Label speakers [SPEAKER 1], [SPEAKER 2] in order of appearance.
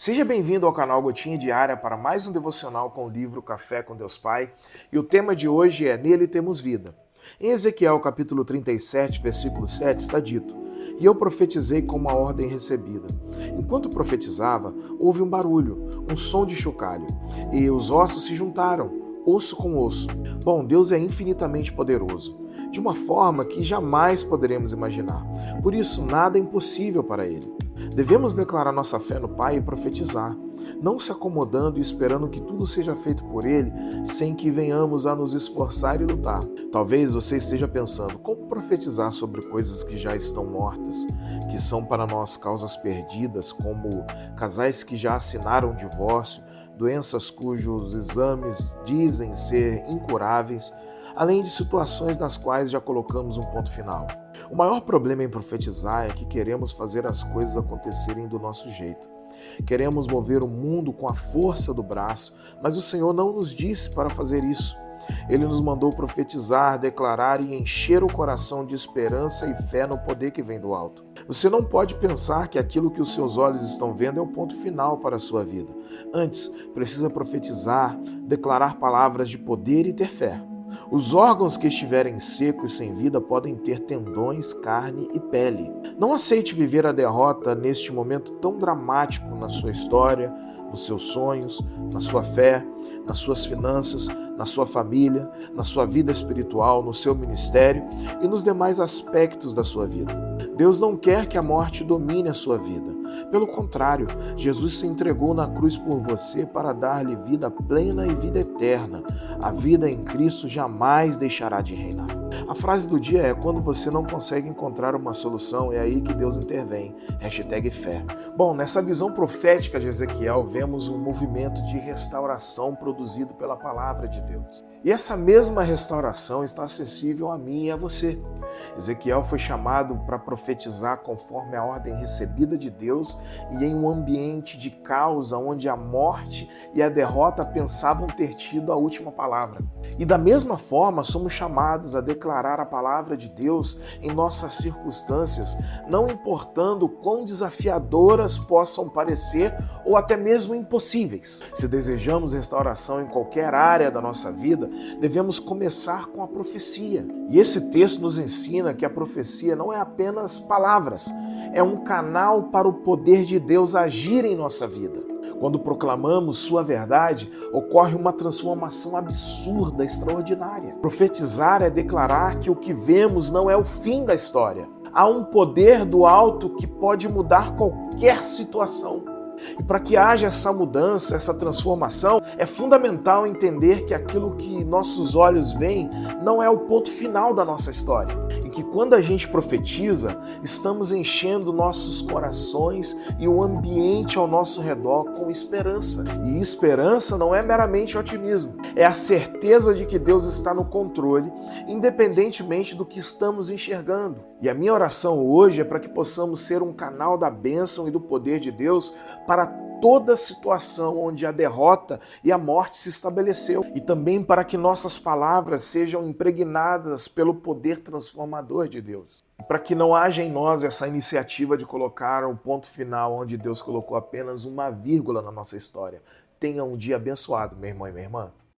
[SPEAKER 1] Seja bem-vindo ao canal Gotinha Diária para mais um devocional com o livro Café com Deus Pai. E o tema de hoje é Nele temos vida. Em Ezequiel capítulo 37, versículo 7 está dito: E eu profetizei como a ordem recebida. Enquanto profetizava, houve um barulho, um som de chocalho, e os ossos se juntaram, osso com osso. Bom, Deus é infinitamente poderoso de uma forma que jamais poderemos imaginar. Por isso, nada é impossível para Ele. Devemos declarar nossa fé no Pai e profetizar, não se acomodando e esperando que tudo seja feito por Ele, sem que venhamos a nos esforçar e lutar. Talvez você esteja pensando como profetizar sobre coisas que já estão mortas, que são para nós causas perdidas, como casais que já assinaram divórcio, doenças cujos exames dizem ser incuráveis além de situações nas quais já colocamos um ponto final. O maior problema em profetizar é que queremos fazer as coisas acontecerem do nosso jeito. Queremos mover o mundo com a força do braço, mas o Senhor não nos disse para fazer isso. Ele nos mandou profetizar, declarar e encher o coração de esperança e fé no poder que vem do alto. Você não pode pensar que aquilo que os seus olhos estão vendo é o ponto final para a sua vida. Antes, precisa profetizar, declarar palavras de poder e ter fé. Os órgãos que estiverem secos e sem vida podem ter tendões, carne e pele. Não aceite viver a derrota neste momento tão dramático na sua história, nos seus sonhos, na sua fé, nas suas finanças, na sua família, na sua vida espiritual, no seu ministério e nos demais aspectos da sua vida. Deus não quer que a morte domine a sua vida. Pelo contrário, Jesus se entregou na cruz por você para dar-lhe vida plena e vida eterna. A vida em Cristo jamais deixará de reinar. A frase do dia é: quando você não consegue encontrar uma solução, é aí que Deus intervém. Hashtag fé. Bom, nessa visão profética de Ezequiel, vemos um movimento de restauração produzido pela palavra de Deus. E essa mesma restauração está acessível a mim e a você. Ezequiel foi chamado para profetizar conforme a ordem recebida de Deus e em um ambiente de causa onde a morte e a derrota pensavam ter tido a última palavra. E da mesma forma, somos chamados a declarar a palavra de Deus em nossas circunstâncias, não importando quão desafiadoras possam parecer ou até mesmo impossíveis. Se desejamos restauração em qualquer área da nossa vida, devemos começar com a profecia. E esse texto nos ensina que a profecia não é apenas palavras, é um canal para o poder de Deus agir em nossa vida. Quando proclamamos Sua verdade, ocorre uma transformação absurda, extraordinária. Profetizar é declarar que o que vemos não é o fim da história. Há um poder do alto que pode mudar qualquer situação. E para que haja essa mudança, essa transformação, é fundamental entender que aquilo que nossos olhos veem não é o ponto final da nossa história. E que quando a gente profetiza, estamos enchendo nossos corações e o ambiente ao nosso redor com esperança. E esperança não é meramente otimismo, é a certeza de que Deus está no controle, independentemente do que estamos enxergando. E a minha oração hoje é para que possamos ser um canal da bênção e do poder de Deus para toda situação onde a derrota e a morte se estabeleceu e também para que nossas palavras sejam impregnadas pelo poder transformador de Deus. Para que não haja em nós essa iniciativa de colocar um ponto final onde Deus colocou apenas uma vírgula na nossa história. Tenha um dia abençoado, meu irmão e minha irmã.